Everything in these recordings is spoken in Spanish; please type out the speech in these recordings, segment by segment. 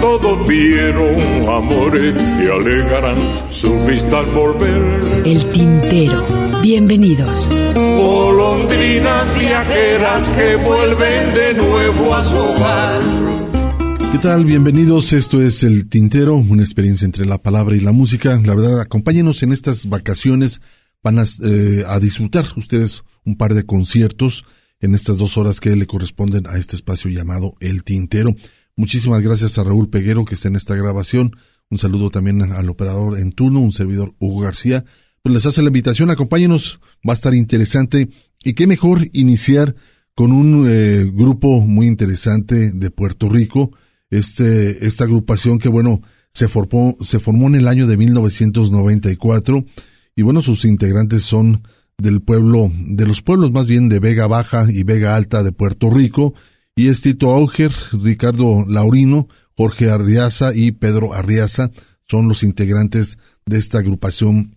Todos vieron amores que alegarán su vista al volver. El tintero. Bienvenidos. Golondrinas viajeras que vuelven de nuevo a su hogar. ¿Qué tal? Bienvenidos. Esto es El Tintero, una experiencia entre la palabra y la música. La verdad, acompáñenos en estas vacaciones. Van a, eh, a disfrutar ustedes un par de conciertos en estas dos horas que le corresponden a este espacio llamado El Tintero. Muchísimas gracias a Raúl Peguero que está en esta grabación. Un saludo también al operador en turno, un servidor Hugo García. Pues les hace la invitación, acompáñenos, va a estar interesante. Y qué mejor iniciar con un eh, grupo muy interesante de Puerto Rico. Este, esta agrupación que bueno, se formó, se formó en el año de 1994 y bueno, sus integrantes son del pueblo, de los pueblos más bien de Vega Baja y Vega Alta de Puerto Rico, y es Tito Auger, Ricardo Laurino, Jorge Arriaza y Pedro Arriaza, son los integrantes de esta agrupación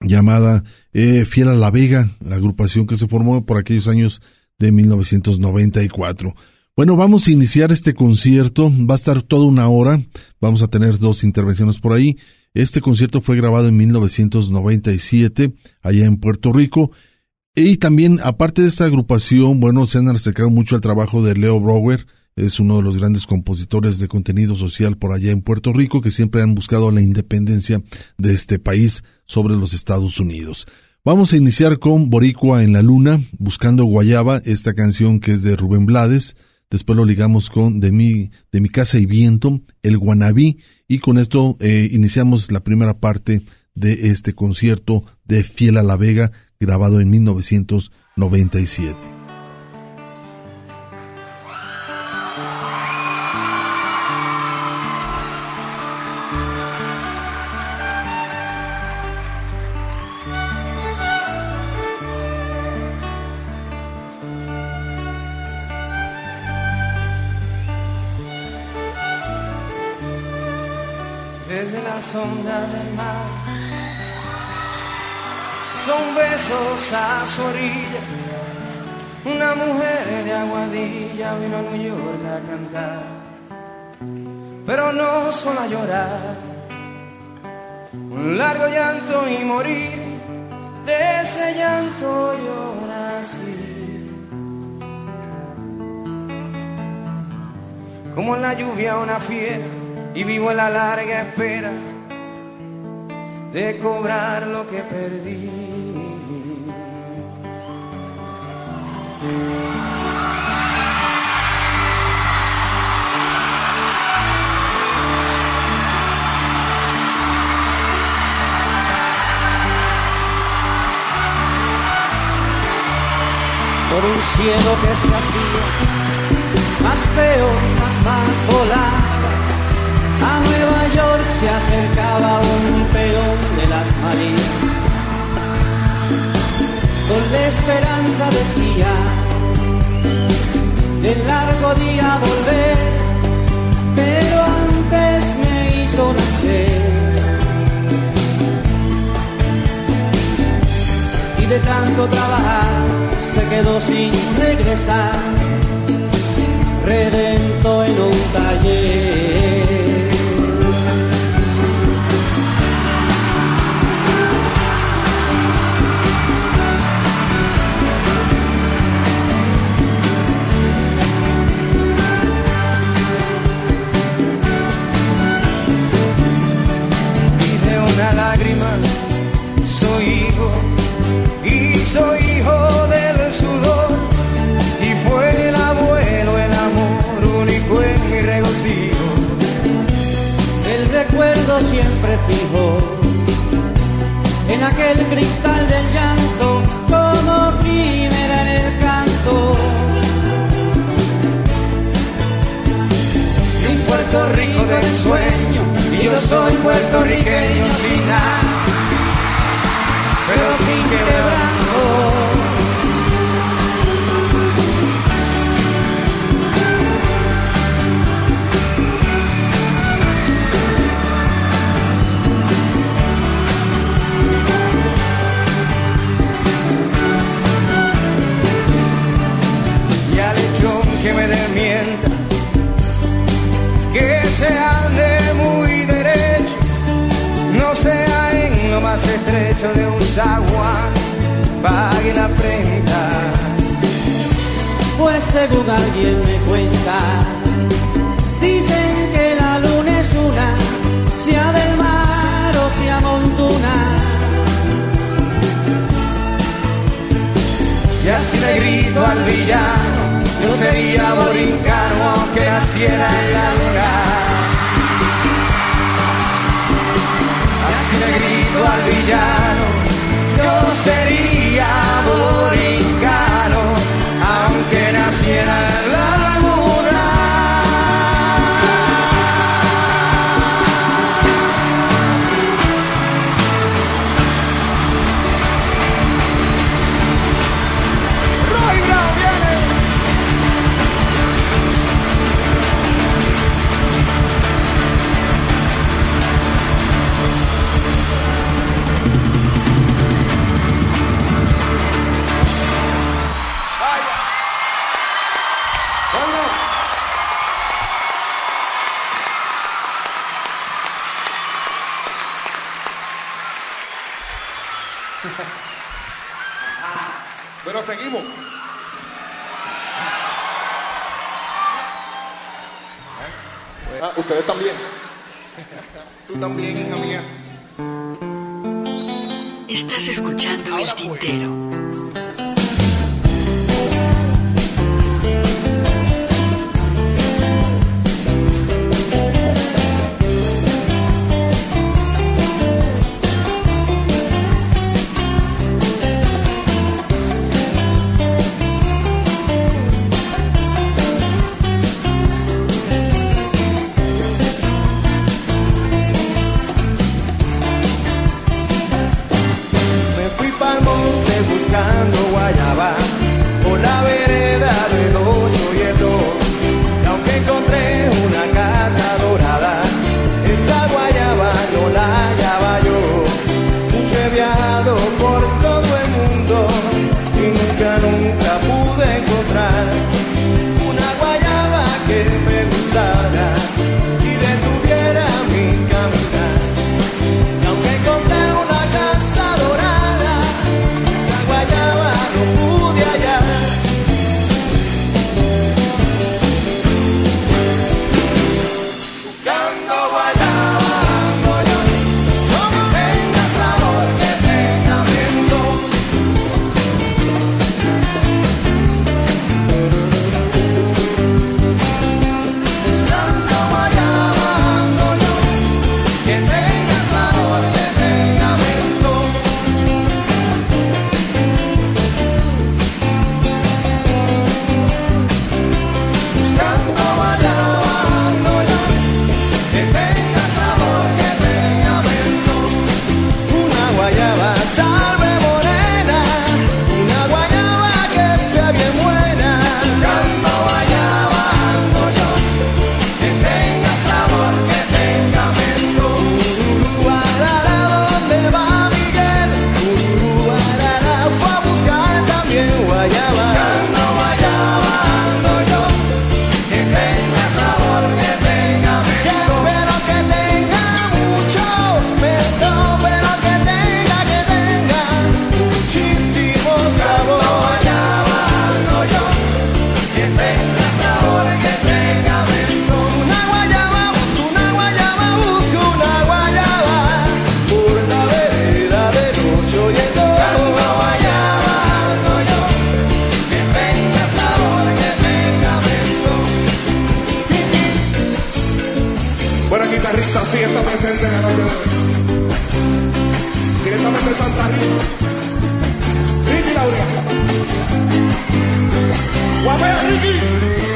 llamada eh, Fiel a la Vega, la agrupación que se formó por aquellos años de 1994. Bueno, vamos a iniciar este concierto, va a estar toda una hora, vamos a tener dos intervenciones por ahí, este concierto fue grabado en 1997 allá en Puerto Rico. Y también, aparte de esta agrupación, bueno, se han acercado mucho al trabajo de Leo Brower, es uno de los grandes compositores de contenido social por allá en Puerto Rico, que siempre han buscado la independencia de este país sobre los Estados Unidos. Vamos a iniciar con Boricua en la Luna, Buscando Guayaba, esta canción que es de Rubén Blades. Después lo ligamos con De mi, de mi casa y viento, El Guanabí, y con esto eh, iniciamos la primera parte de este concierto de Fiel a la Vega, grabado en 1997. Vino a New York a cantar, pero no solo a llorar. Un largo llanto y morir, de ese llanto yo nací. Como en la lluvia una fiera y vivo en la larga espera de cobrar lo que perdí. Por un cielo que se hacía más feo, más, más volado a Nueva York se acercaba un peón de las Malvinas. Con la esperanza decía del largo día volver, pero antes me hizo nacer. De tanto trabajar se quedó sin regresar, redento en un taller. siempre fijo en aquel cristal del llanto como quimera en el canto. Mi Puerto Rico del sueño, yo soy puertorriqueño sin nada, pero sin quebranto. se ande muy derecho, no sea en lo más estrecho de un saguán, pague la prenda. Pues según alguien me cuenta, dicen que la luna es una, sea del mar o sea montuna. Y así le grito al villano, yo sería borincano aunque naciera en la luna. si le grito al villano, yo sería boricano, aunque naciera en la dejando el tintero. Directamente Santa Rita. Ricky Laurea. Guapea Ricky.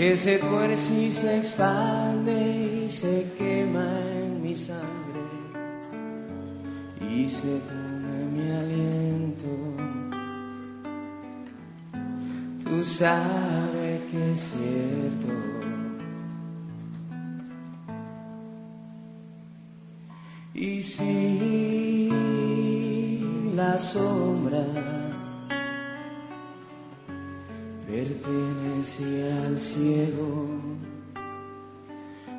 que se tuerce y se expande y se quema en mi sangre y se come mi aliento. Tú sabes que es cierto. Y si la sombra al cielo,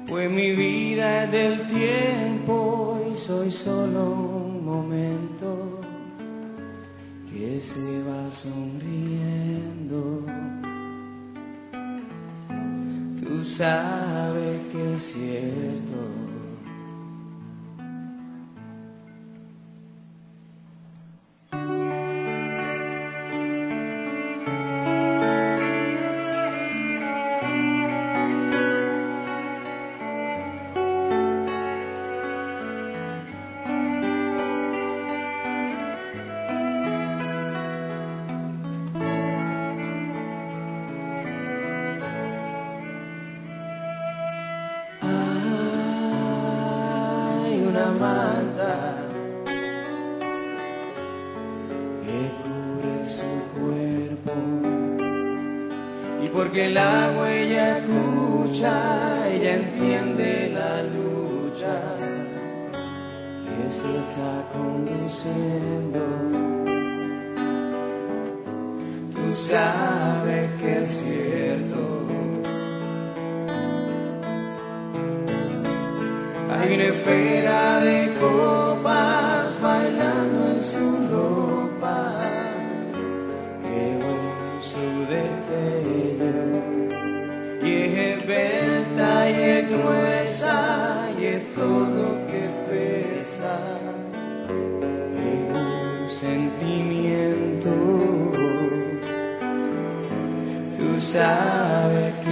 pues mi vida es del tiempo y soy solo un momento que se va sonriendo. Tú sabes que es cierto.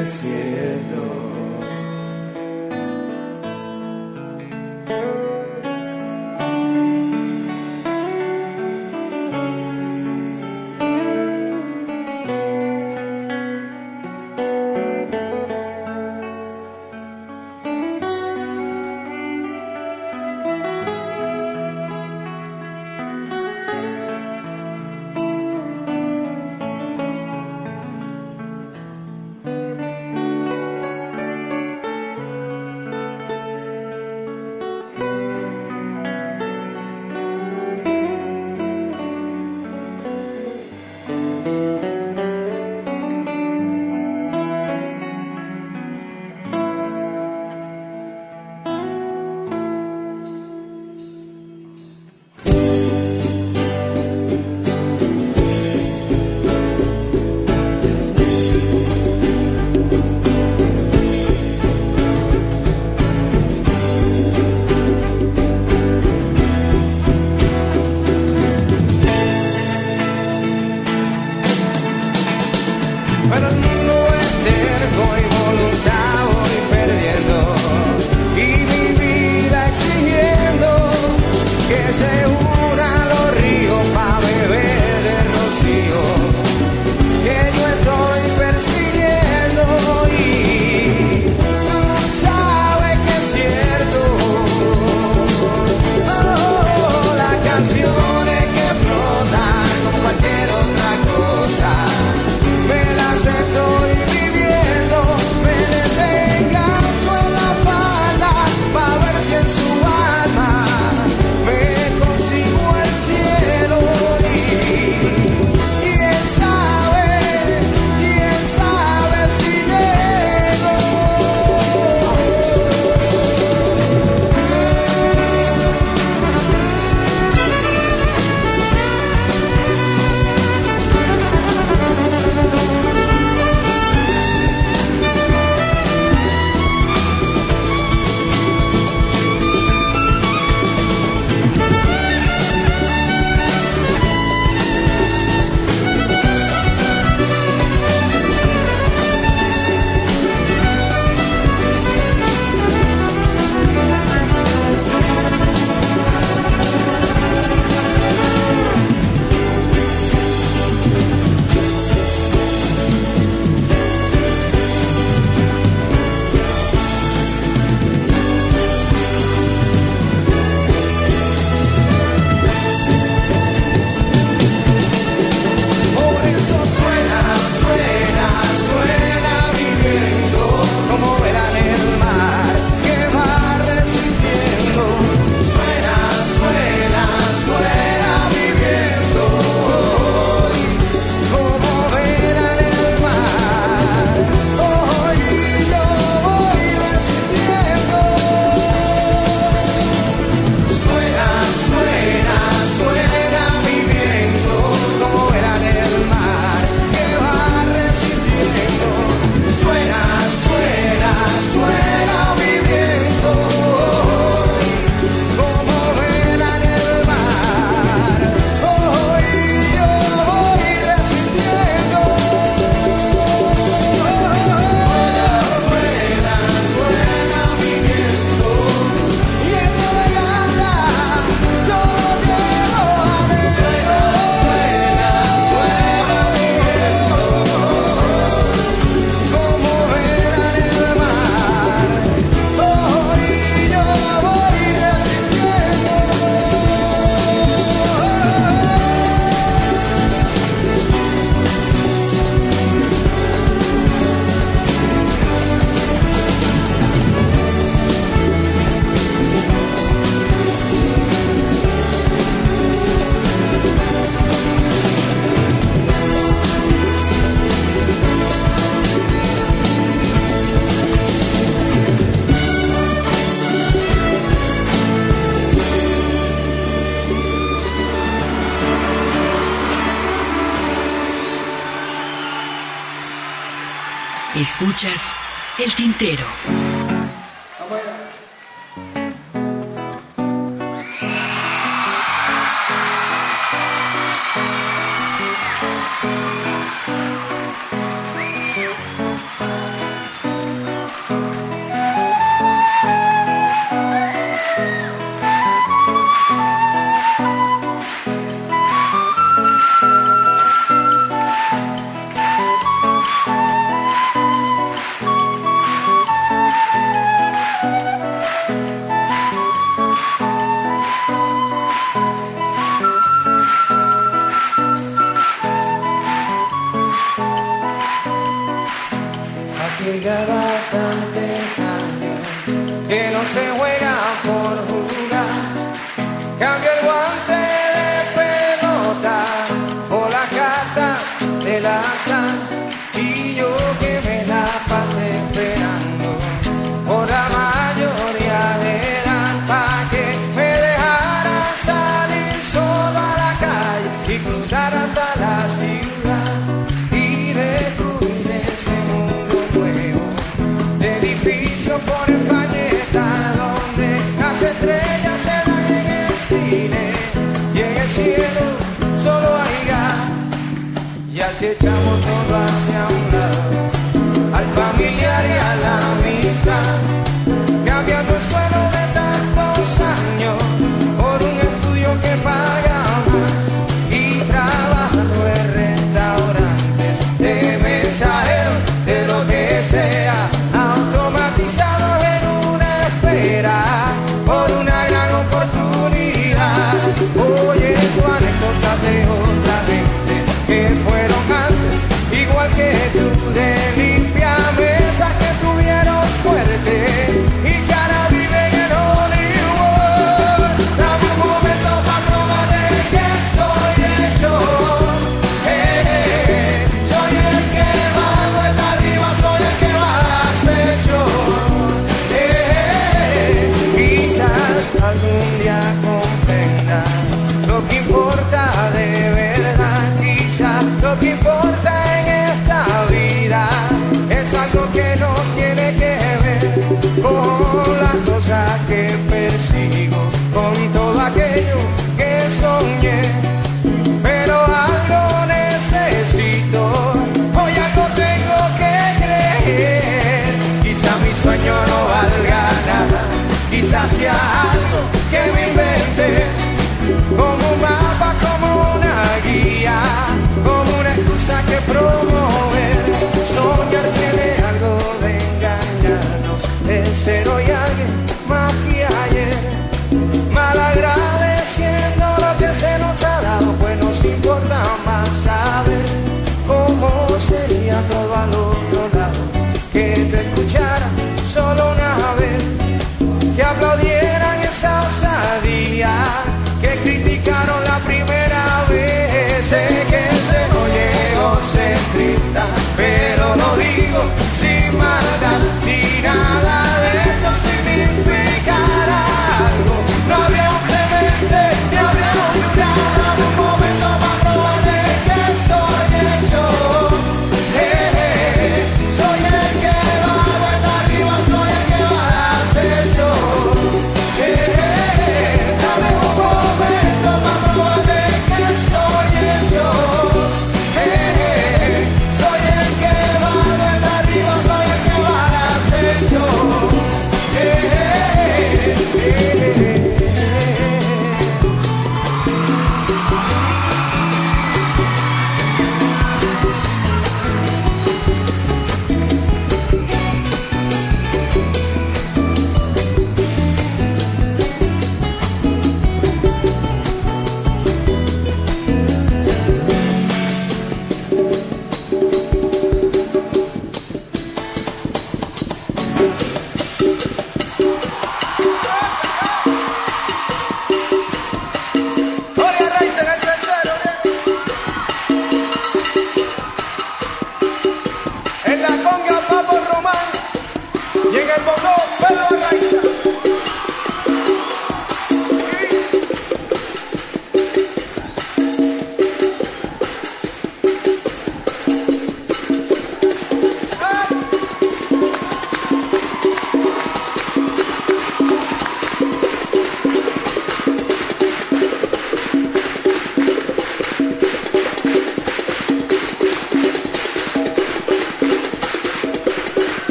desierto. Algo que me Sé que ese no llegó, se grita, pero lo digo sin maldad.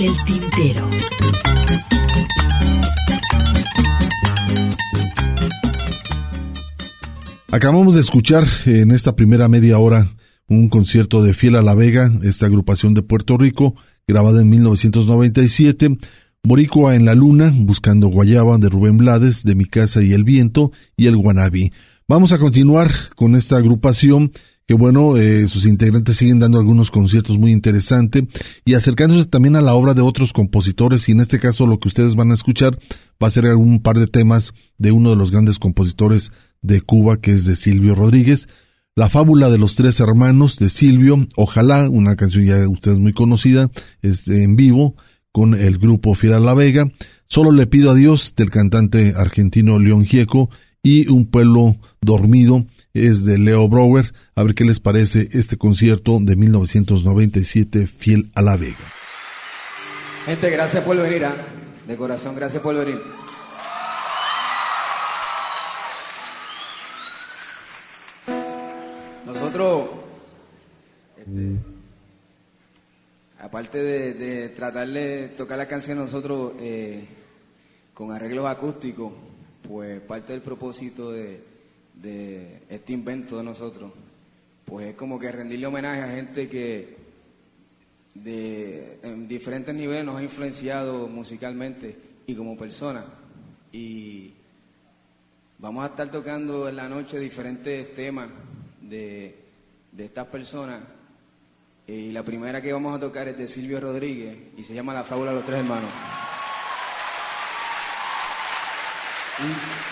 El Tintero. Acabamos de escuchar en esta primera media hora un concierto de Fiel a la Vega, esta agrupación de Puerto Rico, grabada en 1997, Boricua en la Luna, Buscando Guayaba, de Rubén Blades, De mi casa y el viento, y el Guanabí. Vamos a continuar con esta agrupación bueno, eh, sus integrantes siguen dando algunos conciertos muy interesantes y acercándose también a la obra de otros compositores y en este caso lo que ustedes van a escuchar va a ser un par de temas de uno de los grandes compositores de Cuba que es de Silvio Rodríguez. La fábula de los tres hermanos de Silvio, ojalá, una canción ya ustedes muy conocida, es en vivo con el grupo Fiera La Vega. Solo le pido a Dios del cantante argentino León Gieco y Un pueblo dormido es de Leo Brower. A ver qué les parece este concierto de 1997, Fiel a la Vega. Gente, gracias por venir. ¿ah? De corazón, gracias por venir. Nosotros, este, aparte de, de tratar de tocar la canción nosotros eh, con arreglos acústicos, pues parte del propósito de, de este invento de nosotros, pues es como que rendirle homenaje a gente que de, en diferentes niveles nos ha influenciado musicalmente y como persona. Y vamos a estar tocando en la noche diferentes temas de, de estas personas. Y la primera que vamos a tocar es de Silvio Rodríguez y se llama La Fábula de los Tres Hermanos. De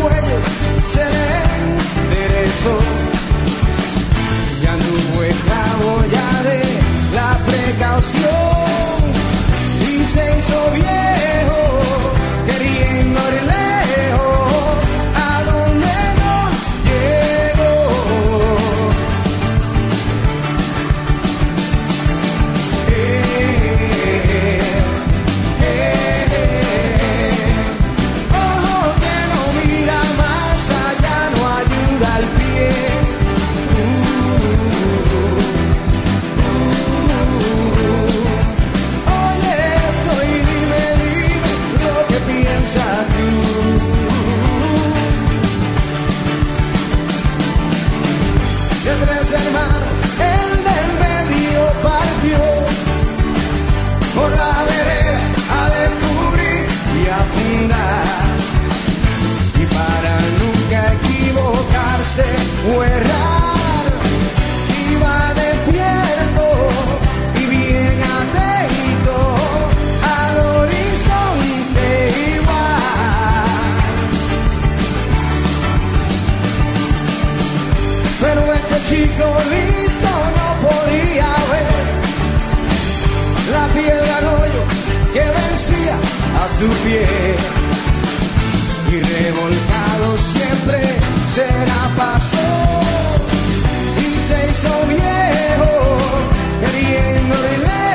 cuello se le enderezó. Ya no fue ya de la precaución y se hizo viejo su pie. Y revolcado siempre se la pasó y se hizo viejo, queriendo ir lejos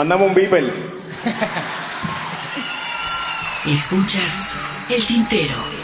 Mandamos un beeper. Escuchas el tintero.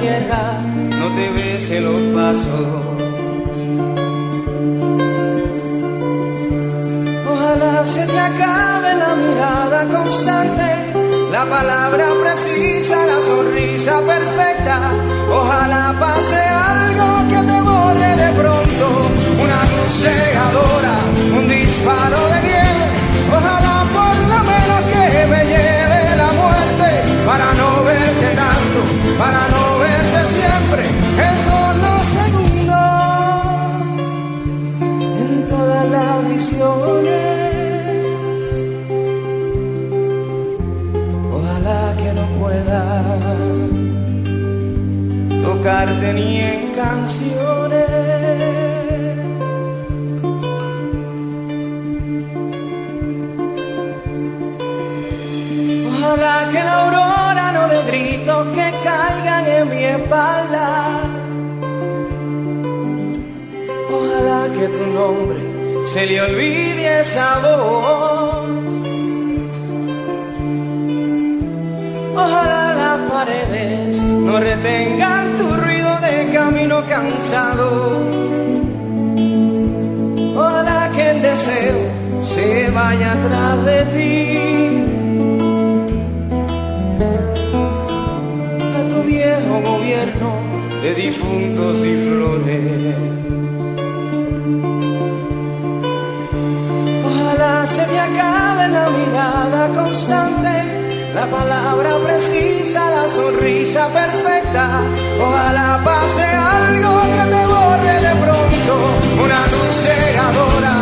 Tierra no te bese los pasos. Ojalá se te acabe la mirada constante, la palabra precisa, la sonrisa perfecta. Ojalá pase algo que te borre de pronto, una luz cegadora, un disparo de bien. Ojalá por lo menos que me lleve la muerte para no verte tanto, para no verte siempre en todos los segundos, en todas las visiones. Ojalá que no pueda tocarte ni en canciones. Se le olvide esa voz. Ojalá las paredes no retengan tu ruido de camino cansado. Ojalá que el deseo se vaya atrás de ti. A tu viejo gobierno de difuntos y flores. Constante, la palabra precisa, la sonrisa perfecta. Ojalá pase algo que te borre de pronto, una luz cegadora,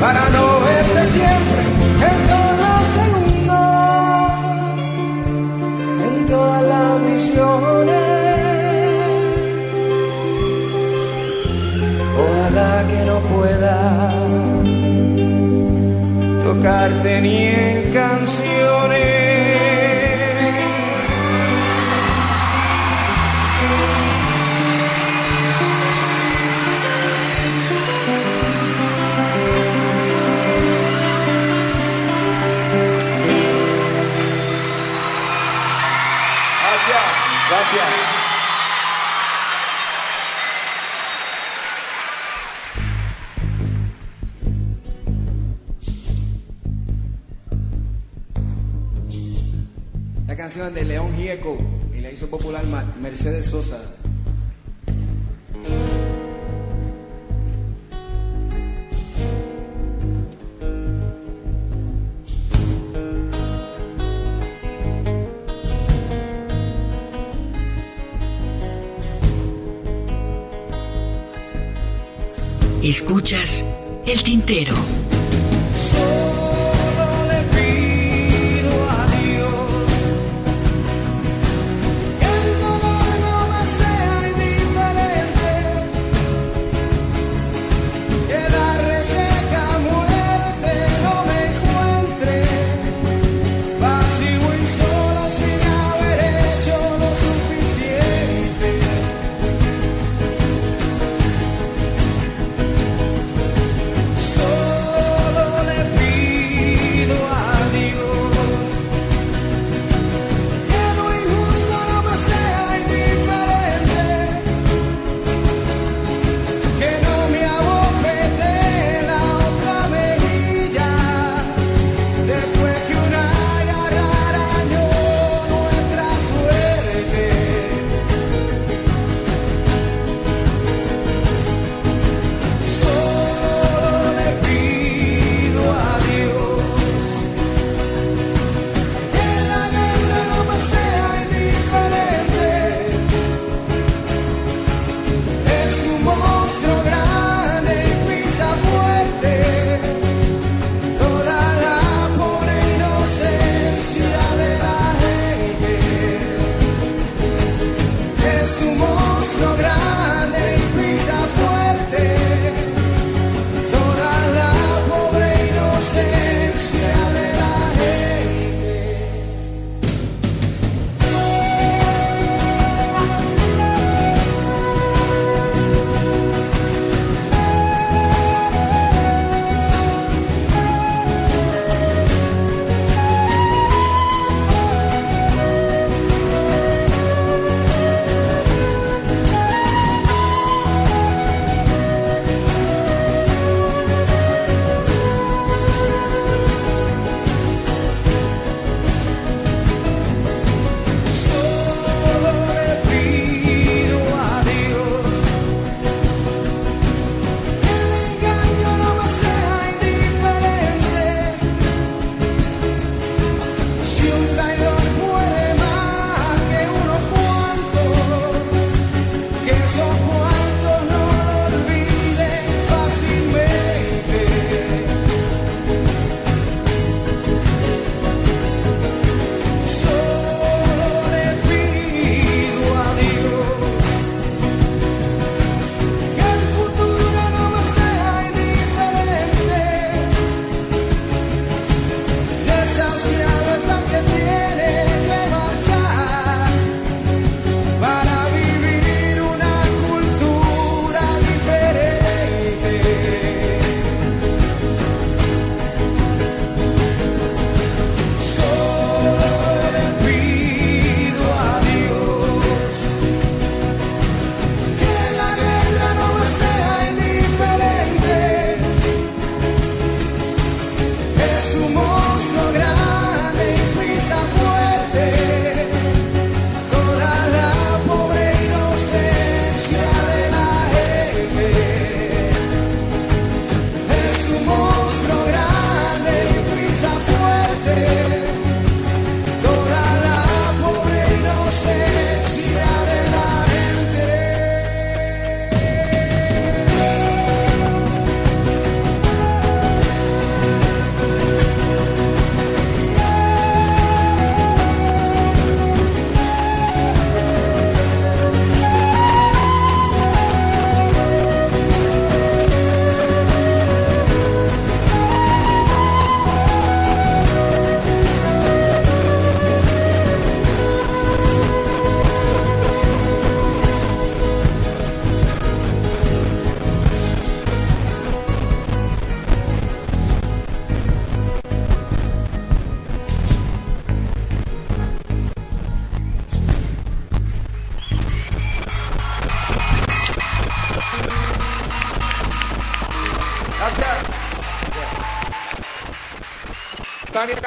para no verte siempre, en todos los segundos, en todas las visiones. Ojalá que no pueda tocarte ni en Canción de León Gieco y la hizo popular Mercedes Sosa. Escuchas el tintero.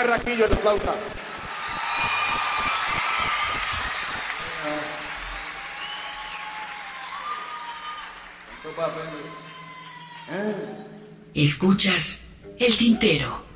Carraquillo en la flauta. Escuchas el tintero.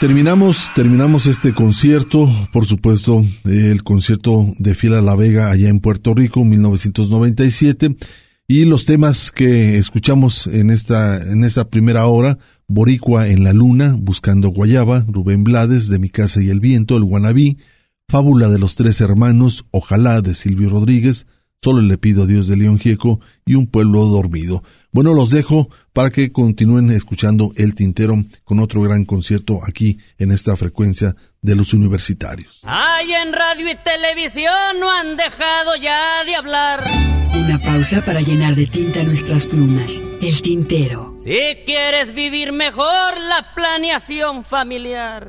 Terminamos, terminamos este concierto, por supuesto, el concierto de Fiel la Vega allá en Puerto Rico, 1997, y los temas que escuchamos en esta, en esta primera hora, Boricua en la Luna, Buscando Guayaba, Rubén Blades, De mi casa y el viento, El Guanabí, Fábula de los Tres Hermanos, Ojalá de Silvio Rodríguez, Solo le pido a Dios de León Gieco y Un Pueblo Dormido. Bueno, los dejo para que continúen escuchando El Tintero con otro gran concierto aquí en esta frecuencia de los universitarios. Ay, en radio y televisión no han dejado ya de hablar. Una pausa para llenar de tinta nuestras plumas. El Tintero. Si quieres vivir mejor la planeación familiar.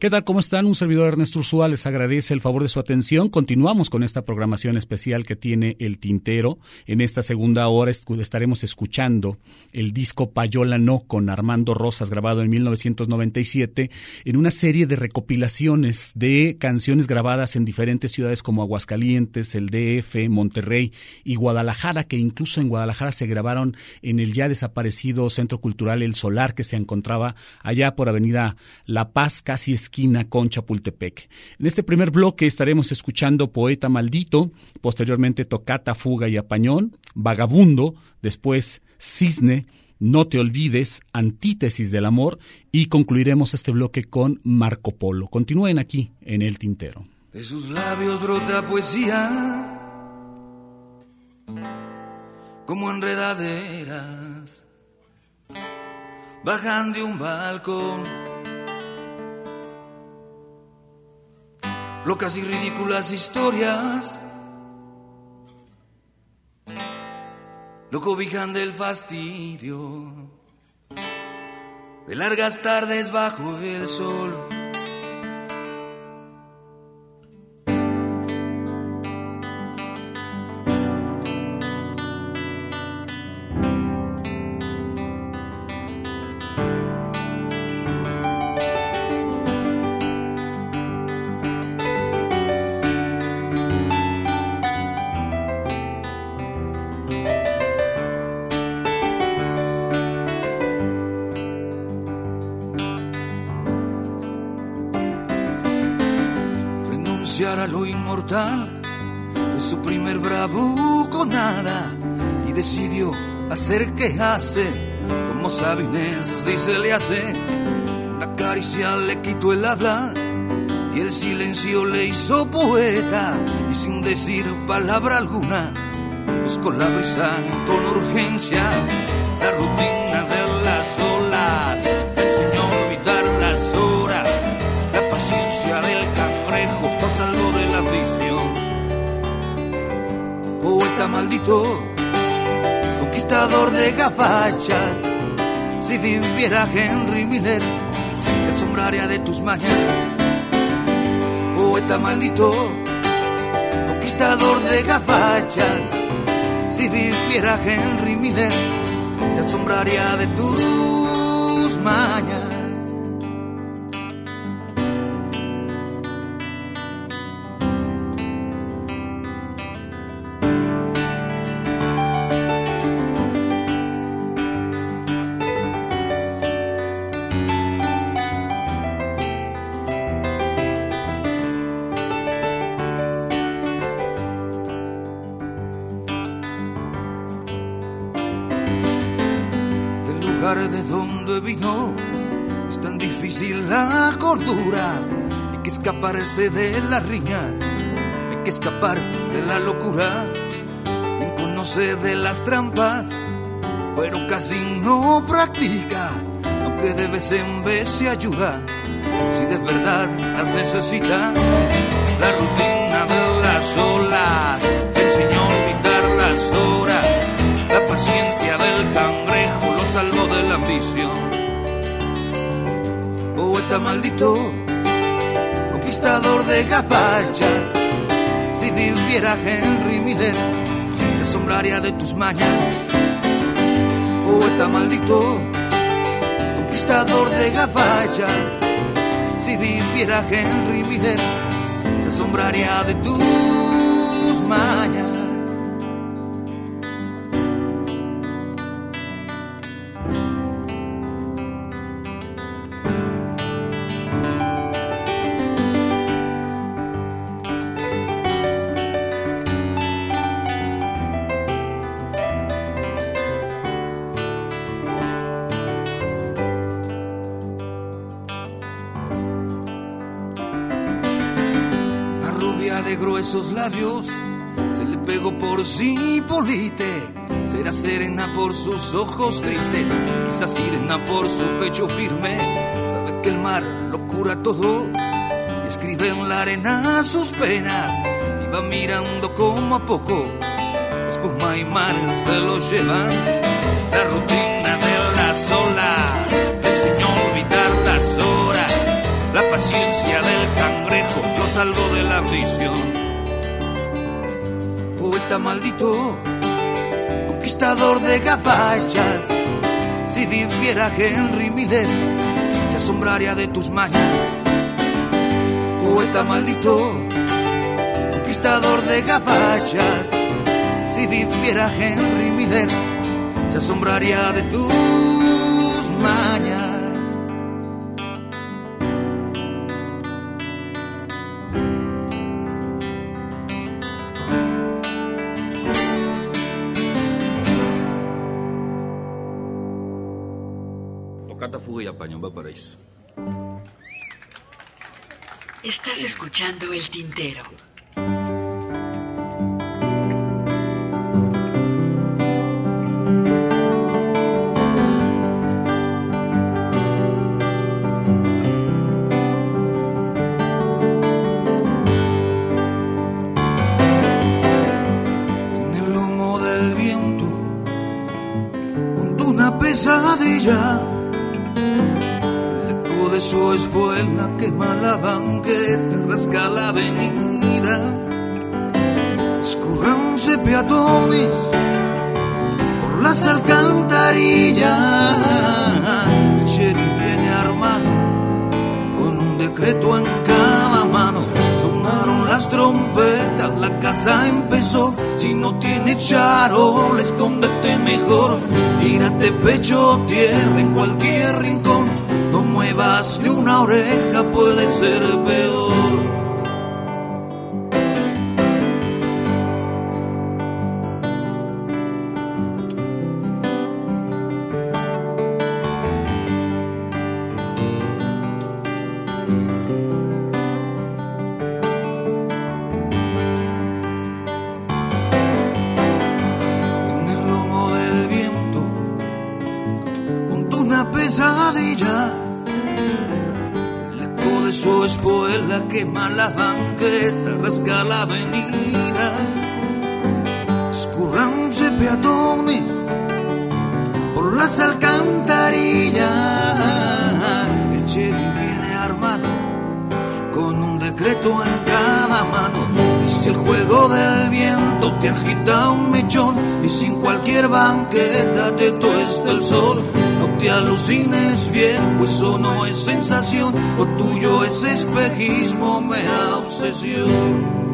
¿Qué tal? ¿Cómo están? Un servidor Ernesto Ursúa les agradece el favor de su atención. Continuamos con esta programación especial que tiene el Tintero. En esta segunda hora estaremos escuchando el disco Payola No con Armando Rosas, grabado en 1997, en una serie de recopilaciones de canciones grabadas en diferentes ciudades como Aguascalientes, el DF, Monterrey y Guadalajara, que incluso en Guadalajara se grabaron en el ya desaparecido Centro Cultural El Solar, que se encontraba allá por Avenida La Paz, casi esquina con Chapultepec. En este primer bloque estaremos escuchando Poeta Maldito, posteriormente Tocata, Fuga y Apañón, Vagabundo, después Cisne, No te olvides, Antítesis del Amor y concluiremos este bloque con Marco Polo. Continúen aquí en El Tintero. De sus labios brota poesía como enredaderas bajan de un balcón locas y ridículas historias lo cobijan del fastidio de largas tardes bajo el sol. Que hace como Sabines y se le hace. Una caricia le quitó el habla y el silencio le hizo poeta. Y sin decir palabra alguna buscó la brisa con urgencia la rutina de gabachas si viviera Henry Miller se asombraría de tus mañas poeta maldito conquistador de gabachas si viviera Henry Miller se asombraría de tus mañas cordura hay que escaparse de las riñas hay que escapar de la locura quien conoce de las trampas pero casi no practica aunque de vez en vez se ayuda si de verdad las necesita. La rutina de las olas enseñó a olvidar las horas la paciencia del cangrejo poeta maldito conquistador de gabachas si viviera Henry Miller se asombraría de tus mañas poeta maldito conquistador de gaballas. Si viviera Henry Miller, se asombraría de tus mañas. Labios se le pegó por sí polite. Será serena por sus ojos tristes, quizás sirena por su pecho firme. Sabe que el mar lo cura todo y escribe en la arena sus penas. Y va mirando como a poco, espuma y mar se lo llevan. La rutina de la sola enseñó a olvidar las horas. La paciencia del cangrejo lo salvó de la visión poeta maldito, conquistador de caballas. Si viviera Henry Miller, se asombraría de tus mañas. Poeta maldito, conquistador de caballas. Si viviera Henry Miller, se asombraría de tus mañas. Estás escuchando el tintero. El lomo del viento, una pesadilla el eco de su espuela quema la la avenida. Escurranse peatones por las alcantarillas. El sheriff viene armado con un decreto en cada mano. Sonaron las trompetas, la casa empezó. Si no tiene charo, escóndete mejor. Tírate pecho, tierra en cualquier rincón. No muevas ni una oreja, puede ser peor. Banqueta te tuesta el sol, no te alucines viejo, eso no es sensación, lo tuyo es espejismo, mera obsesión.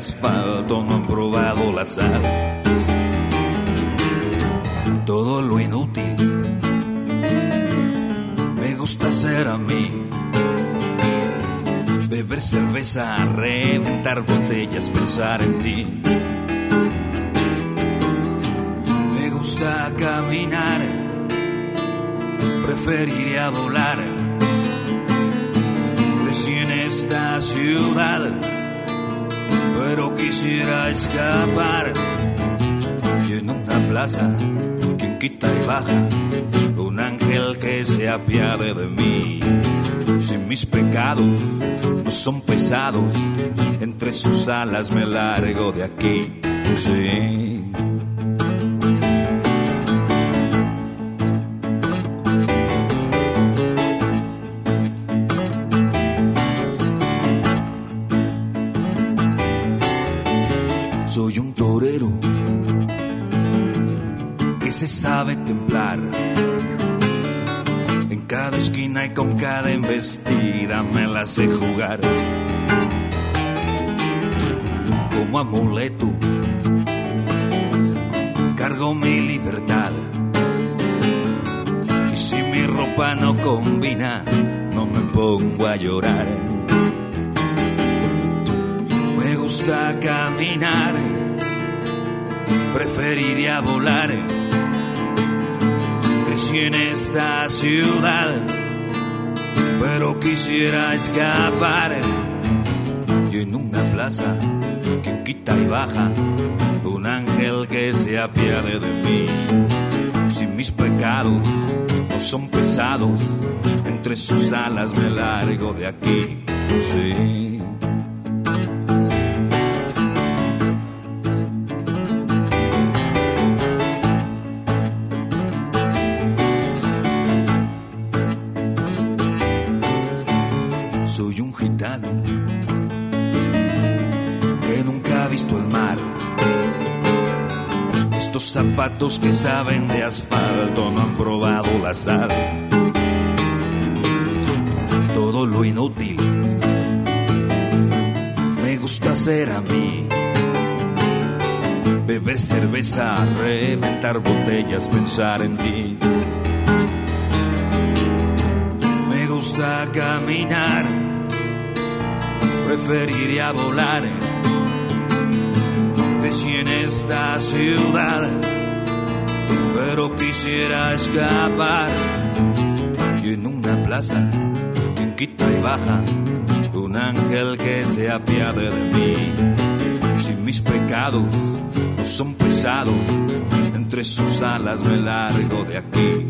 Asfalto no han probado la sal. Todo lo inútil me gusta ser a mí. Beber cerveza, reventar botellas, pensar en ti. Me gusta caminar, preferiría volar. Crecí en esta ciudad, pero quisiera escapar. Y en una plaza, quien quita y baja, un ángel que se apiade de mí. Si mis pecados no son pesados, entre sus alas me largo de aquí. Sí. Cada embestida me la sé jugar. Como amuleto, cargo mi libertad. Y si mi ropa no combina, no me pongo a llorar. Me gusta caminar, preferiría volar. Crecí en esta ciudad, pero quisiera escapar. Y en una plaza, quien quita y baja, un ángel que se apiade de mí. Si mis pecados no son pesados, entre sus alas me largo de aquí. Sí. Zapatos que saben de asfalto no han probado la sal. Todo lo inútil me gusta ser a mí. Beber cerveza, reventar botellas, pensar en ti. Me gusta caminar, preferiría volar. Crecí en esta ciudad, pero quisiera escapar. Y en una plaza, quien quita y baja, un ángel que se apiade de mí. Si mis pecados no son pesados, entre sus alas me largo de aquí.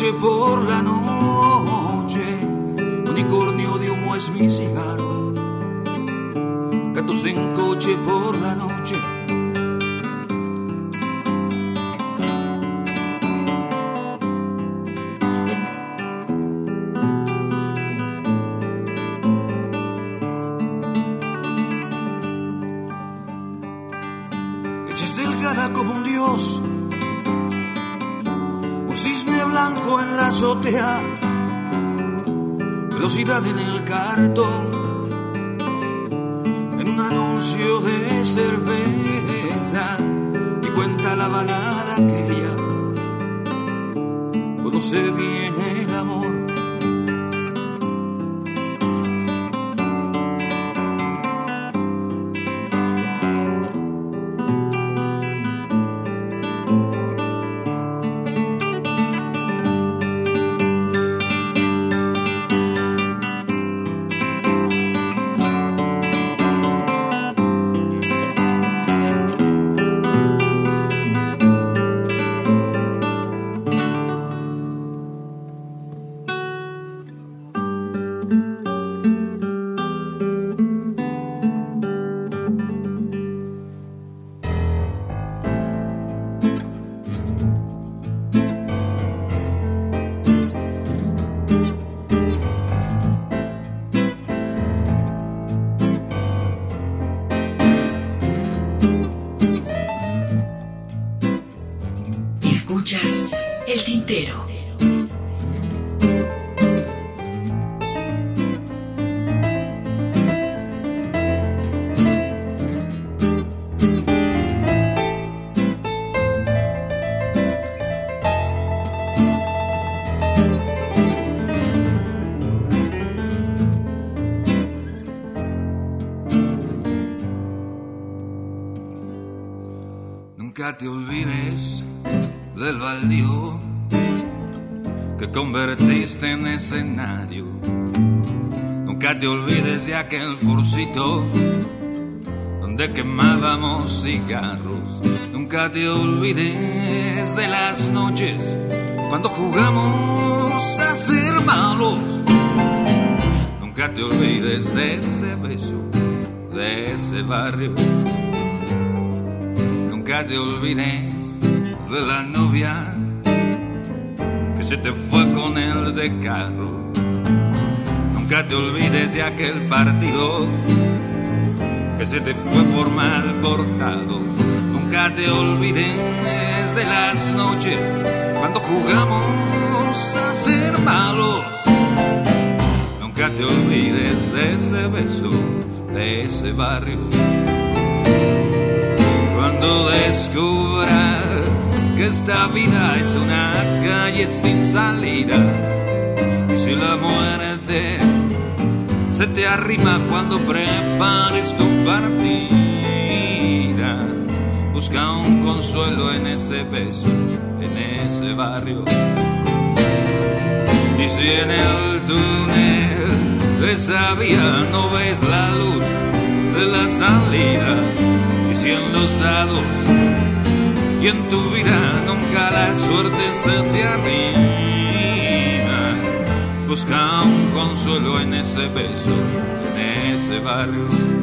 En coche por la Nunca te olvides del baldío en escenario. Nunca te olvides de aquel forcito donde quemábamos cigarros. Nunca te olvides de las noches cuando jugamos a ser malos. Nunca te olvides de ese beso, de ese barrio. Nunca te olvides de la novia se te fue con el de carro. Nunca te olvides de aquel partido que se te fue por mal cortado. Nunca te olvides de las noches cuando jugamos a ser malos. Nunca te olvides de ese beso, de ese barrio. Cuando descubras que esta vida es una calle sin salida, y si la muerte se te arrima cuando prepares tu partida, busca un consuelo en ese beso, en ese barrio. Y si en el túnel de esa vía no ves la luz de la salida, y si en los dados y en tu vida nunca la suerte se te arrima, busca un consuelo en ese beso, en ese barrio.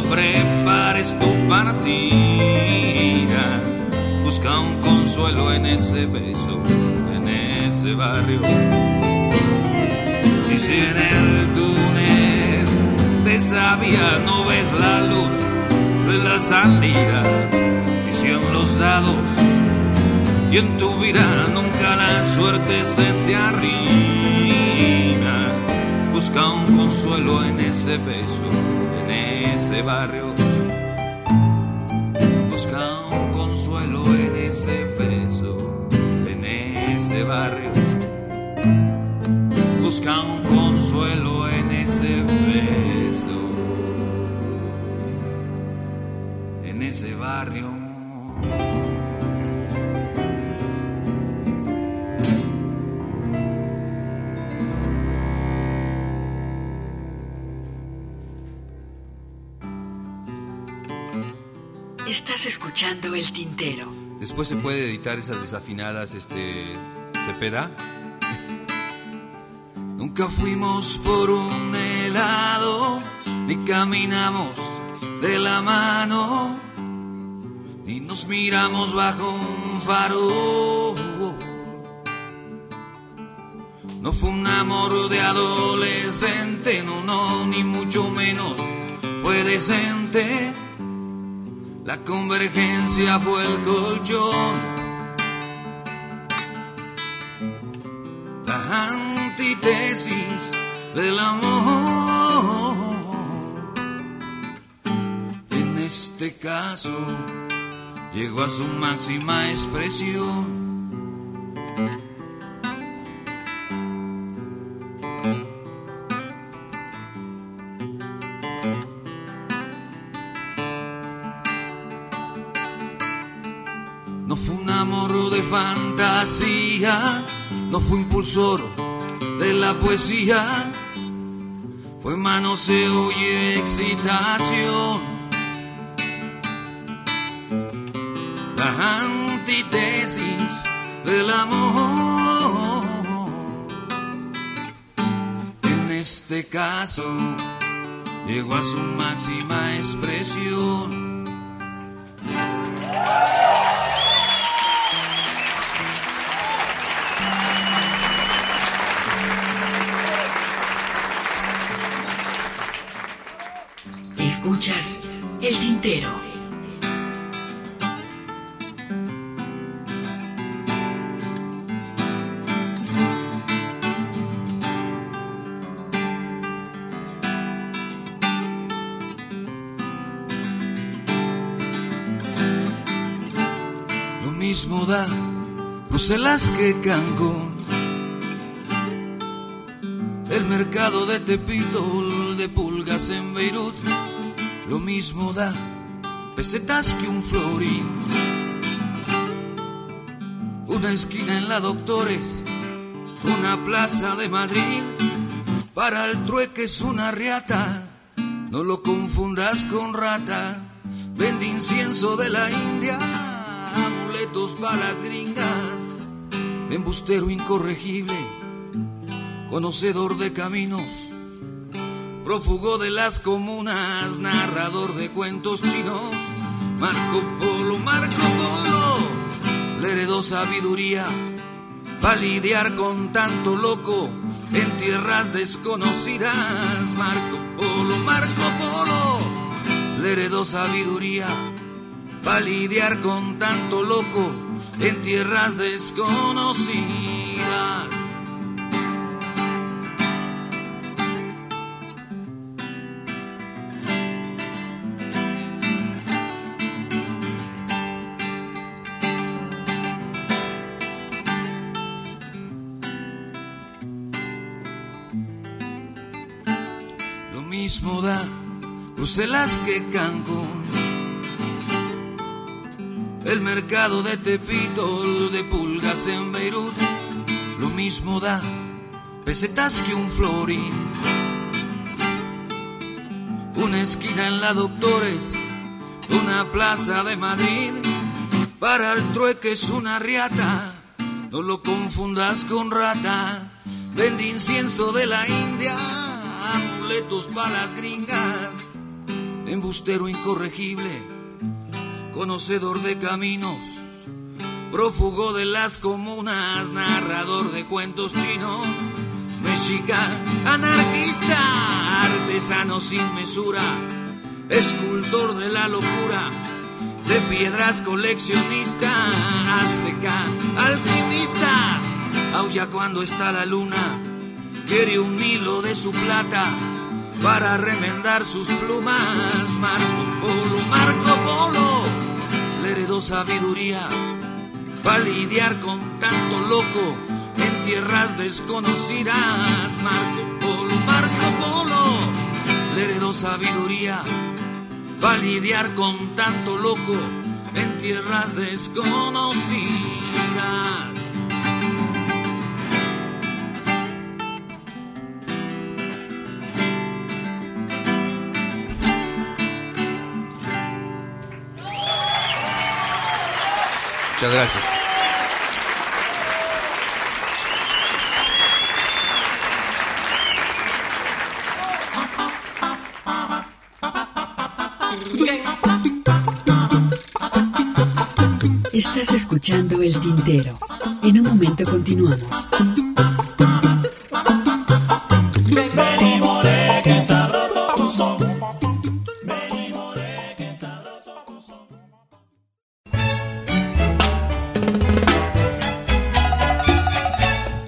Cuando prepares tu partida busca un consuelo en ese beso, en ese barrio. Y si en el túnel de esa no ves la luz de la salida, y si en los dados y en tu vida nunca la suerte se te arrima, busca un consuelo en ese beso, ese barrio. Busca un consuelo en ese beso, en ese barrio busca un consuelo en ese beso, en ese barrio. Escuchando el tintero. Después se puede editar esas desafinadas, este, Cepeda. Nunca fuimos por un helado, ni caminamos de la mano, ni nos miramos bajo un faro. No fue un amor de adolescente, no, no, ni mucho menos fue decente. La convergencia fue el colchón. La antítesis del amor. En este caso llegó a su máxima expresión. Fantasía, no fue impulsor de la poesía, fue manoseo y excitación. La antítesis del amor. En este caso llegó a su máxima expresión. Escuchas el tintero. Lo mismo da Bruselas que Cancún. El mercado de Tepito, de pulgas en Beirut. Lo mismo da pesetas que un florín. Una esquina en la Doctores, una plaza de Madrid. Para el trueque es una riata, no lo confundas con rata. Vende incienso de la India, amuletos para las gringas. Embustero incorregible, conocedor de caminos, prófugo de las comunas, narrador de cuentos chinos. Marco Polo, Marco Polo, le heredó sabiduría para lidiar con tanto loco en tierras desconocidas. Marco Polo, Marco Polo, le heredó sabiduría para lidiar con tanto loco en tierras desconocidas. Bruselas que Cancún. El mercado de Tepito, de pulgas en Beirut. Lo mismo da pesetas que un florín. Una esquina en la Doctores, una plaza de Madrid. Para el trueque es una riata, no lo confundas con rata. Vende incienso de la India, amuletos para las gringas. Embustero incorregible, conocedor de caminos, prófugo de las comunas, narrador de cuentos chinos. Me música anarquista, artesano sin mesura, escultor de la locura, de piedras coleccionista, azteca, alquimista, aulla cuando está la luna, quiere un hilo de su plata para remendar sus plumas. Marco Polo, Marco Polo, le heredó sabiduría para lidiar con tanto loco en tierras desconocidas. Marco Polo, Marco Polo, le heredó sabiduría para lidiar con tanto loco en tierras desconocidas. Muchas gracias. Estás escuchando el tintero. En un momento continuamos.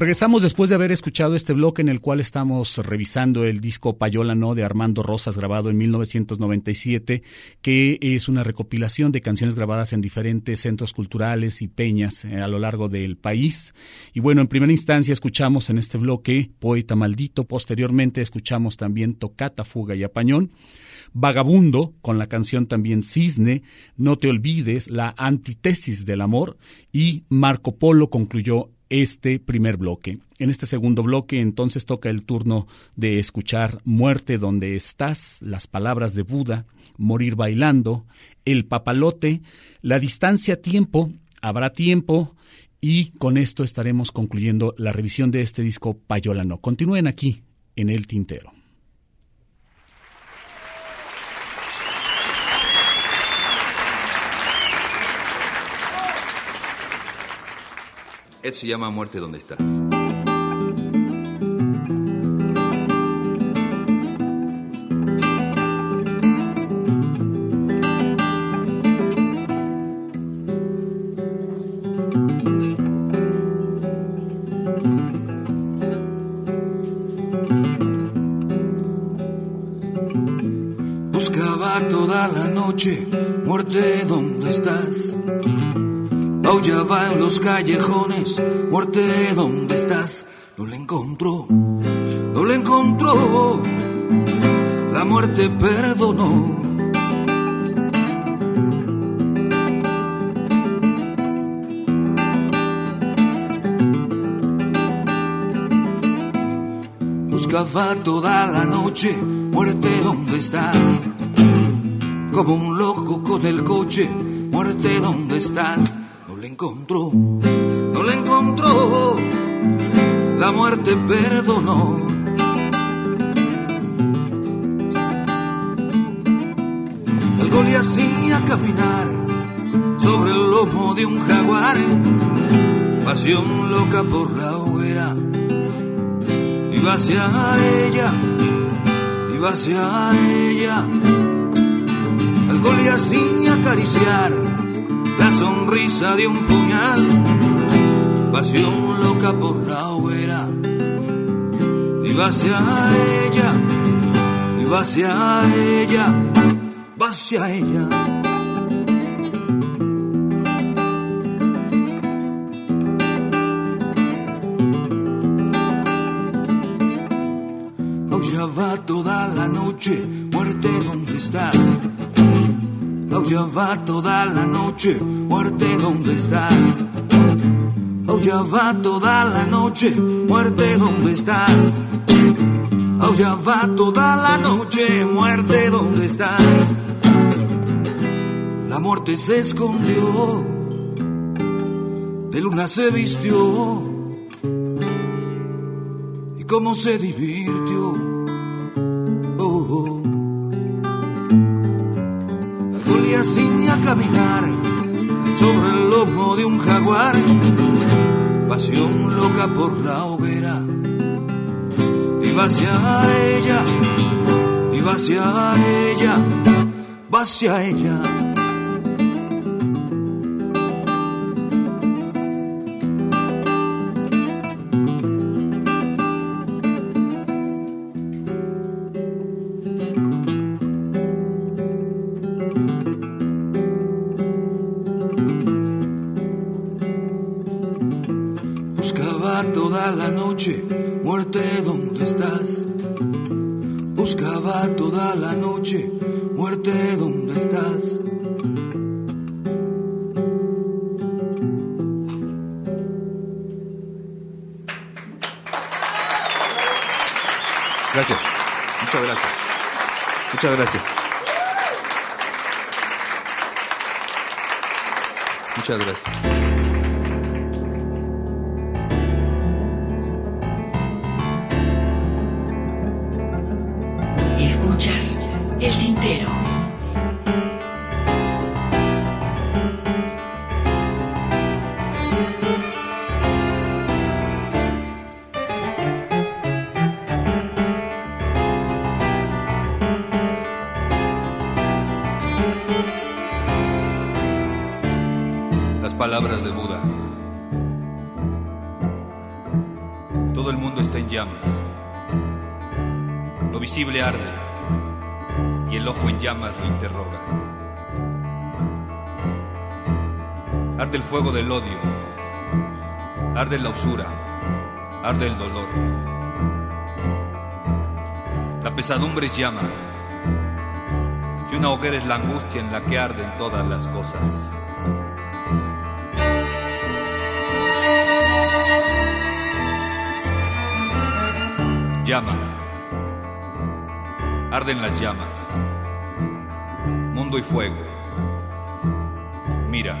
Regresamos después de haber escuchado este bloque en el cual estamos revisando el disco Payola No de Armando Rosas grabado en 1997, que es una recopilación de canciones grabadas en diferentes centros culturales y peñas eh, a lo largo del país. Y bueno, en primera instancia escuchamos en este bloque Poeta Maldito, posteriormente escuchamos también Tocata, Fuga y Apañón. Vagabundo, con la canción también Cisne, No te olvides, la antítesis del amor, y Marco Polo concluyó este primer bloque. En este segundo bloque entonces toca el turno de escuchar Muerte donde estás, las palabras de Buda, Morir bailando, El papalote, La distancia tiempo, Habrá tiempo y con esto estaremos concluyendo la revisión de este disco Payolano. Continúen aquí en El Tintero. Ed se llama Muerte donde estás. Buscaba toda la noche, muerte, ¿dónde estás? Aullaba en los callejones, muerte, ¿dónde estás? No le encontró, no le encontró, la muerte perdonó. Buscaba toda la noche, muerte, ¿dónde estás? Como un loco con el coche, muerte, ¿dónde estás? No le encontró, no le encontró, la muerte perdonó. Algo le hacía caminar sobre el lomo de un jaguar, pasión loca por la hoguera. Iba hacia ella, iba hacia ella. Algo le hacía acariciar la sonrisa de un puñal. Pasión loca por la hoguera. Iba hacia ella, iba hacia ella, va hacia ella. Aullaba toda la noche, muerte, ¿dónde estás? Aullaba toda la noche, muerte, ¿dónde estás? Aullaba toda la noche, muerte, ¿dónde estás? Aullaba toda la noche, muerte, ¿dónde estás? La muerte se escondió, de luna se vistió, y cómo se divirtió. Así a caminar sobre el lomo de un jaguar, pasión loca por la hoguera. Iba hacia ella, iba hacia ella, va hacia ella. Arde el dolor. La pesadumbre es llama y una hoguera es la angustia en la que arden todas las cosas. Llama. Arden las llamas. Mundo y fuego. Mira.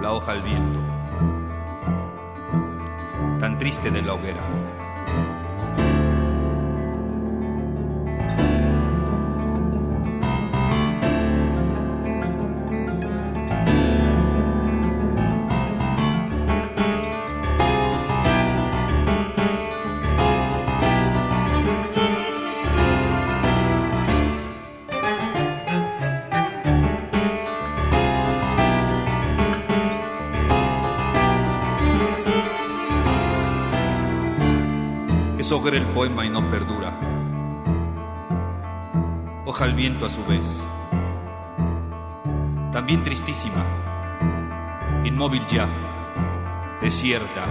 La hoja al viento. Triste de la hoguera. Hoguera el poema y no perdura. Hoja al viento a su vez. También tristísima. Inmóvil ya. Desierta.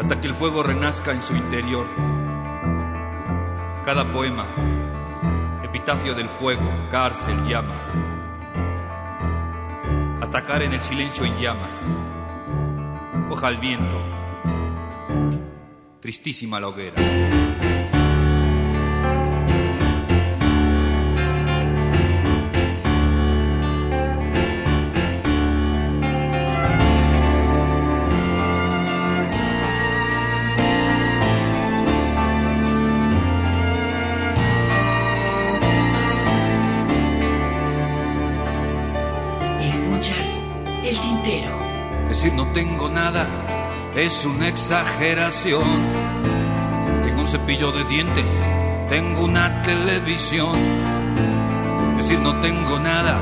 Hasta que el fuego renazca en su interior. Cada poema, epitafio del fuego, cárcel, llama hasta caer en el silencio en llamas. Hoja al viento, tristísima la hoguera. Es una exageración. Tengo un cepillo de dientes, tengo una televisión. Decir no tengo nada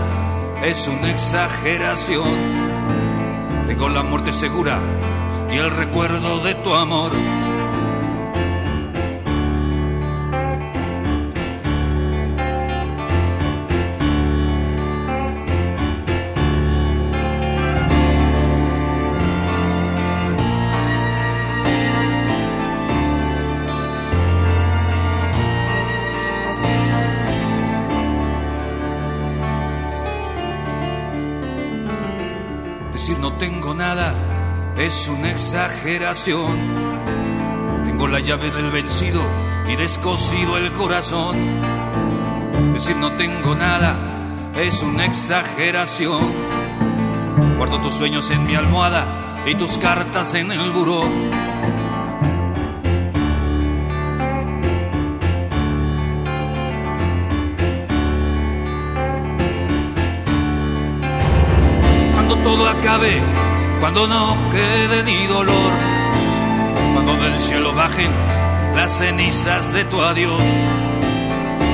es una exageración. Tengo la muerte segura y el recuerdo de tu amor. exageración. Tengo la llave del vencido y descosido el corazón. Decir no tengo nada es una exageración. Guardo tus sueños en mi almohada y tus cartas en el buró. Cuando todo acabe, cuando no quede ni dolor, cuando del cielo bajen las cenizas de tu adiós.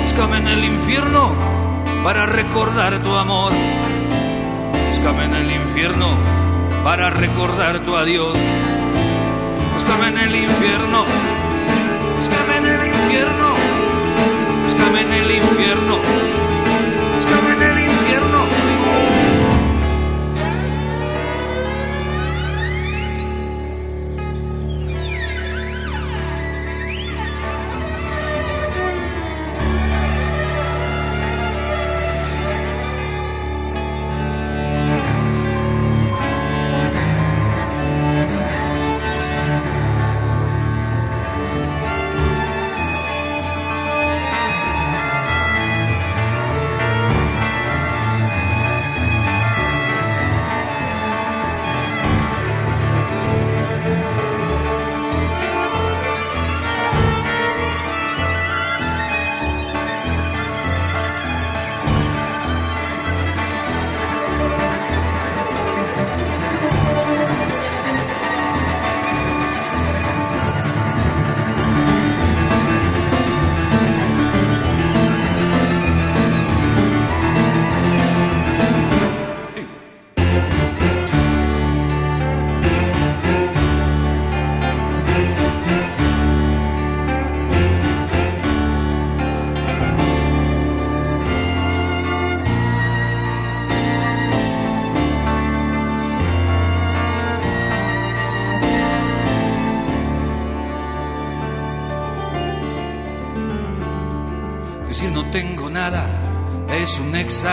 Búscame en el infierno para recordar tu amor. Búscame en el infierno para recordar tu adiós. Búscame en el infierno, búscame en el infierno, búscame en el infierno,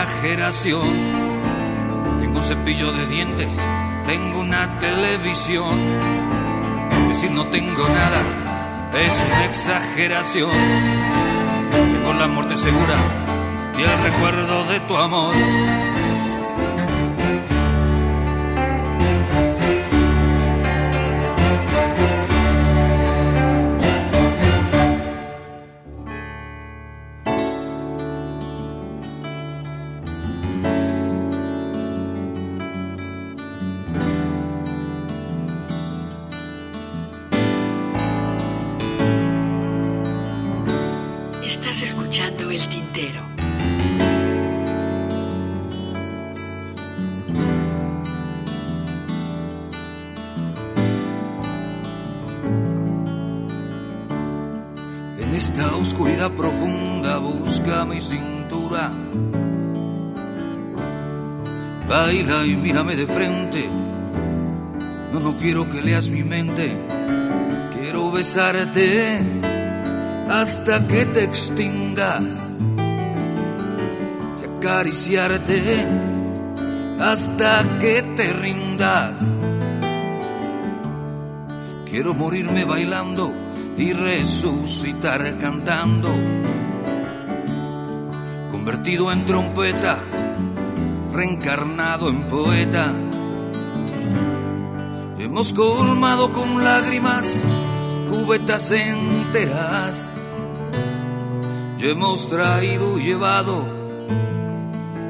exageración. Tengo un cepillo de dientes, tengo una televisión. Decir no tengo nada es una exageración. Tengo la muerte segura y el recuerdo de tu amor. Y mírame de frente. No, no quiero que leas mi mente. Quiero besarte hasta que te extingas. Y acariciarte hasta que te rindas. Quiero morirme bailando y resucitar cantando. Convertido en trompeta, reencarnado en poeta. Hemos colmado con lágrimas cubetas enteras. Y hemos traído y llevado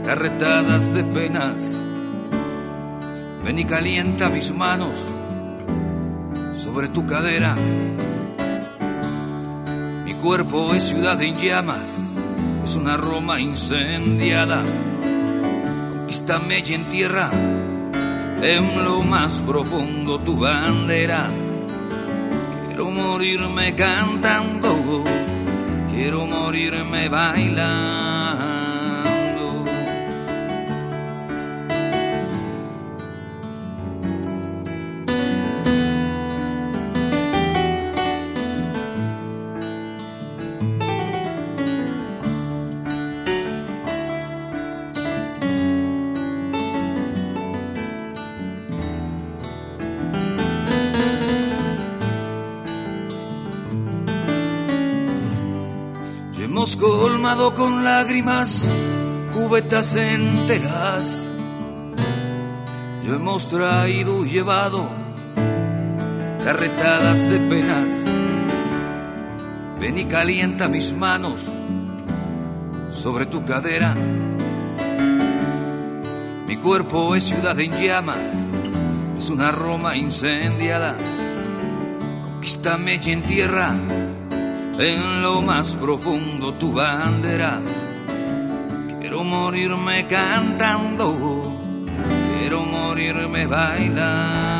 carretadas de penas. Ven y calienta mis manos sobre tu cadera. Mi cuerpo es ciudad en llamas, es una Roma incendiada. Conquístame y entierra en lo más profundo tu bandera. Quiero morirme cantando, quiero morirme bailando. Colmado con lágrimas cubetas enteras. Y hemos traído y llevado carretadas de penas. Ven y calienta mis manos sobre tu cadera. Mi cuerpo es ciudad en llamas, es una Roma incendiada. Conquístame y en tierra, en lo más profundo tu bandera. Quiero morirme cantando, quiero morirme bailando.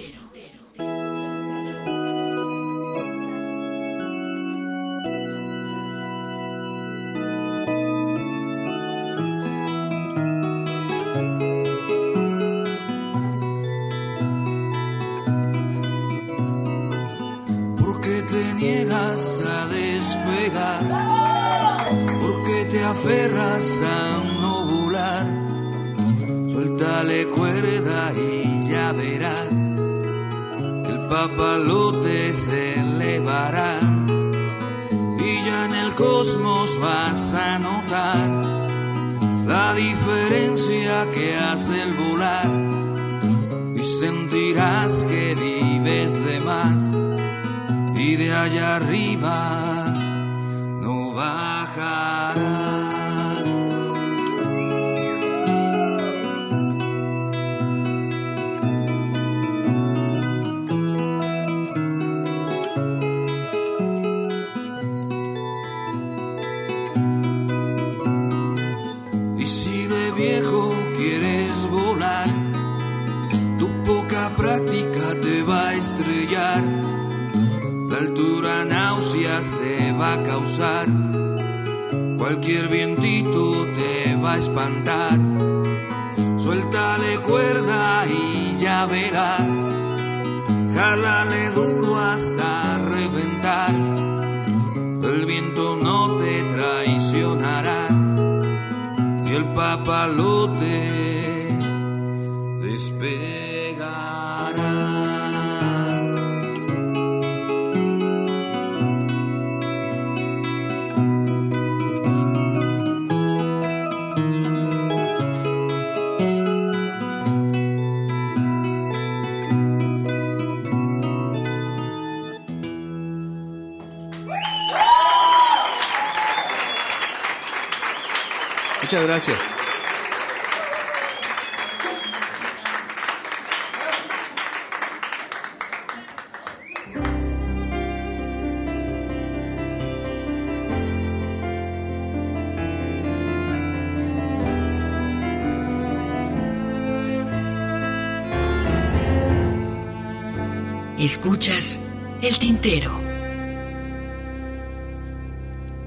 Escuchas el tintero.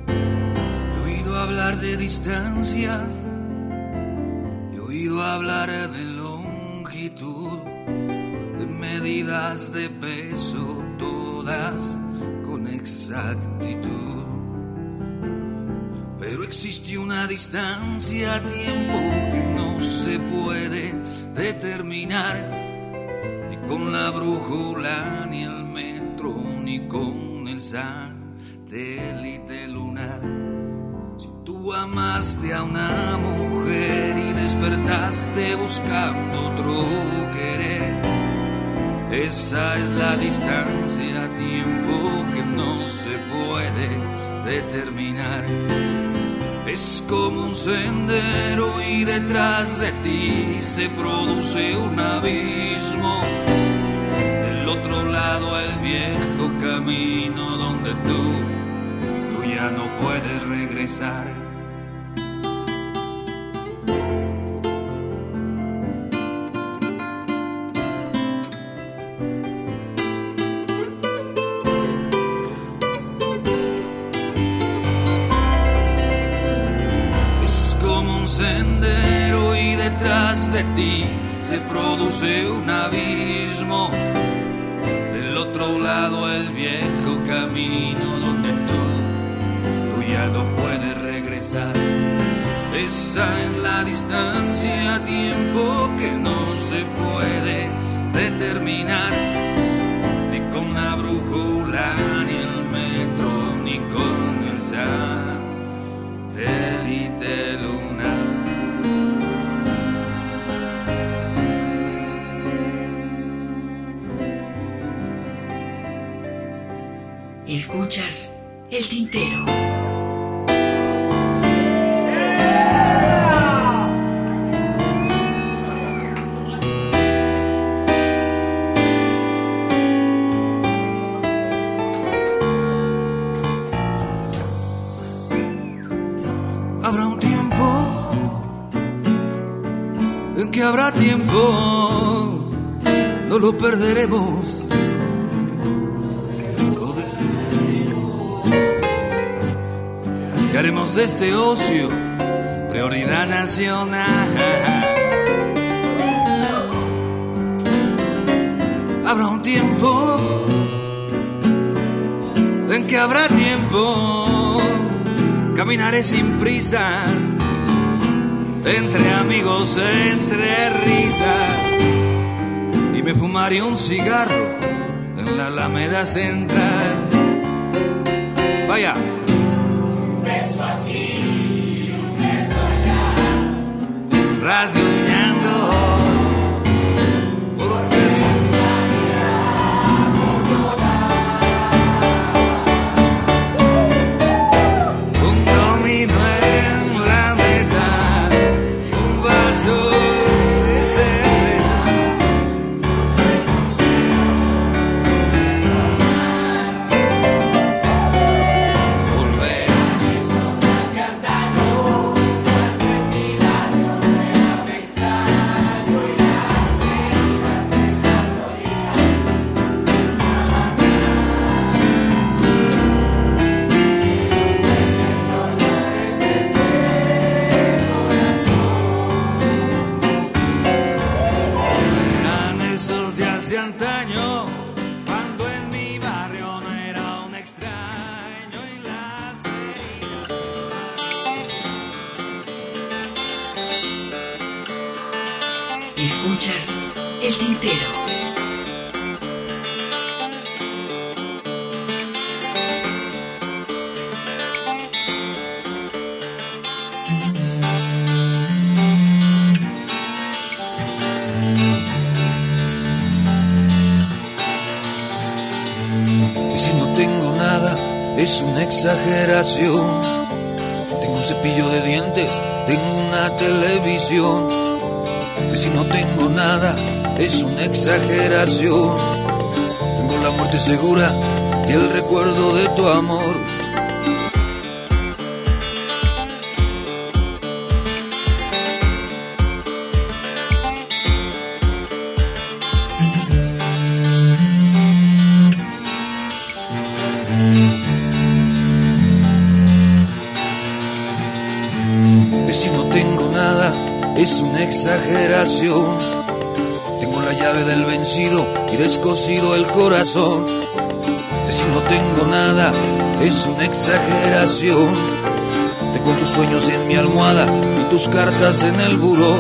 He oído hablar de distancias, he oído hablar de longitud, de medidas de peso, todas con exactitud. Pero existe una distancia a tiempo que no se puede satélite lunar. Tú amaste a una mujer y despertaste buscando otro querer. Esa es la distancia tiempo que no se puede determinar. Es como un sendero y detrás de ti se produce un abismo. Otro lado el viejo camino donde tú tú ya no puedes regresar. Es la distancia, tiempo que no se puede determinar, ni con la brújula, ni el metro, ni con el satélite lunar. Escuchas el tintero. Habrá tiempo, no lo perderemos. Lo. Y haremos de este ocio prioridad nacional. Habrá un tiempo en que habrá tiempo caminaré sin prisas, entre amigos, entre risas, y me fumaré un cigarro en la Alameda Central. Vaya. Un beso aquí, un beso allá. Rasguñando. Exageración. Tengo un cepillo de dientes, tengo una televisión. Y si no tengo nada, es una exageración. Tengo la muerte segura y el recuerdo de tu amor. Exageración. Tengo la llave del vencido y descosido el corazón. Si no tengo nada, es una exageración. Tengo tus sueños en mi almohada y tus cartas en el buró.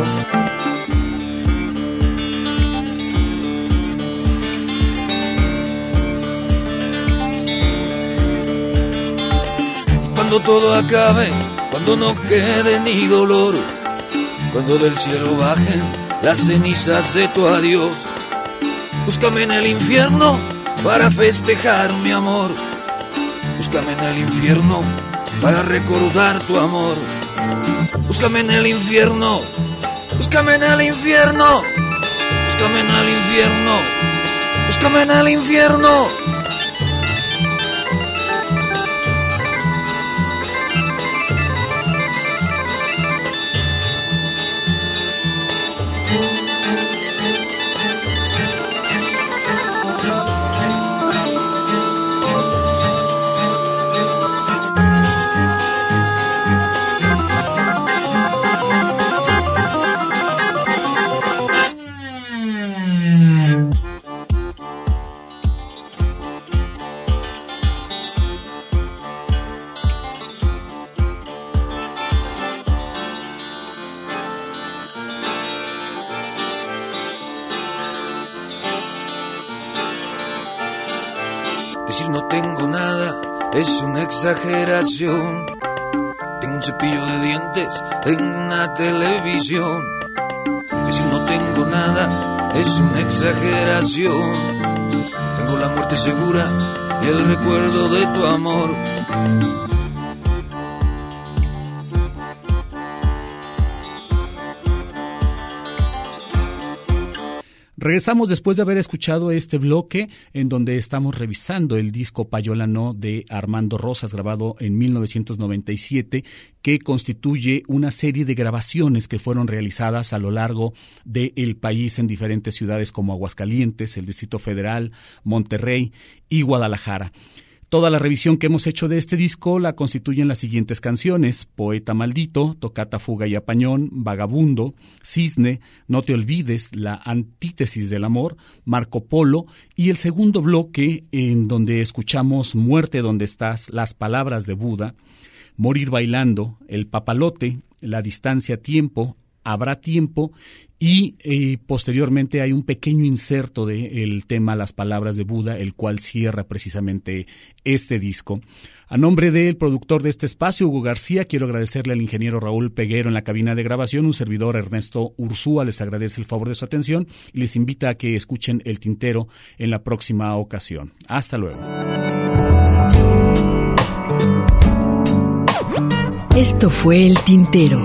Cuando todo acabe, cuando no quede ni dolor, cuando del cielo bajen las cenizas de tu adiós, búscame en el infierno para festejar mi amor, búscame en el infierno para recordar tu amor, búscame en el infierno, búscame en el infierno, búscame en el infierno, búscame en el infierno. Televisión. Y si no tengo nada es una exageración. Tengo la muerte segura y el recuerdo de tu amor. Regresamos después de haber escuchado este bloque en donde estamos revisando el disco Payolano de Armando Rosas grabado en 1997 que constituye una serie de grabaciones que fueron realizadas a lo largo del país en diferentes ciudades como Aguascalientes, el Distrito Federal, Monterrey y Guadalajara. Toda la revisión que hemos hecho de este disco la constituyen las siguientes canciones: Poeta Maldito, Tocata Fuga y Apañón, Vagabundo, Cisne, No te olvides, La antítesis del amor, Marco Polo y el segundo bloque en donde escuchamos Muerte donde estás, Las palabras de Buda, Morir bailando, El papalote, La distancia tiempo, habrá tiempo y eh, posteriormente hay un pequeño inserto del tema Las Palabras de Buda, el cual cierra precisamente este disco. A nombre del productor de este espacio, Hugo García, quiero agradecerle al ingeniero Raúl Peguero en la cabina de grabación, un servidor Ernesto Ursúa les agradece el favor de su atención y les invita a que escuchen el tintero en la próxima ocasión. Hasta luego. Esto fue el tintero